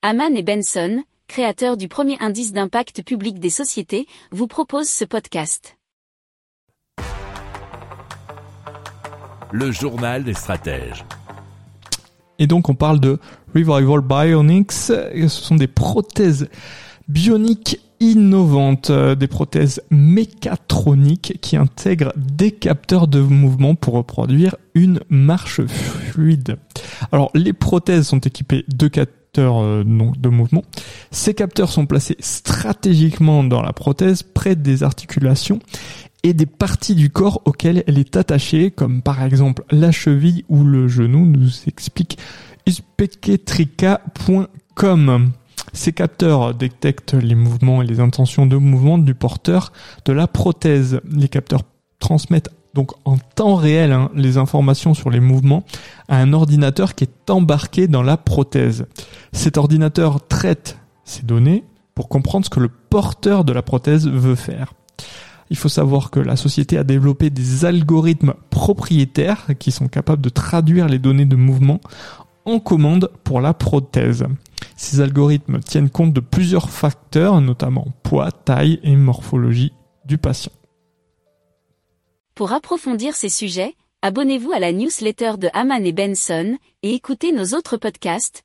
Haman et Benson, créateurs du premier indice d'impact public des sociétés, vous proposent ce podcast. Le journal des stratèges. Et donc on parle de Revival Bionics. Ce sont des prothèses bioniques innovantes, euh, des prothèses mécatroniques qui intègrent des capteurs de mouvement pour reproduire une marche fluide. Alors les prothèses sont équipées de capteurs euh, de mouvement. Ces capteurs sont placés stratégiquement dans la prothèse près des articulations et des parties du corps auxquelles elle est attachée, comme par exemple la cheville ou le genou, nous explique uspeketrica.com. Ces capteurs détectent les mouvements et les intentions de mouvement du porteur de la prothèse. Les capteurs transmettent donc en temps réel hein, les informations sur les mouvements à un ordinateur qui est embarqué dans la prothèse. Cet ordinateur traite ces données pour comprendre ce que le porteur de la prothèse veut faire. Il faut savoir que la société a développé des algorithmes propriétaires qui sont capables de traduire les données de mouvement en commande pour la prothèse. Ces algorithmes tiennent compte de plusieurs facteurs, notamment poids, taille et morphologie du patient. Pour approfondir ces sujets, abonnez-vous à la newsletter de Haman et Benson et écoutez nos autres podcasts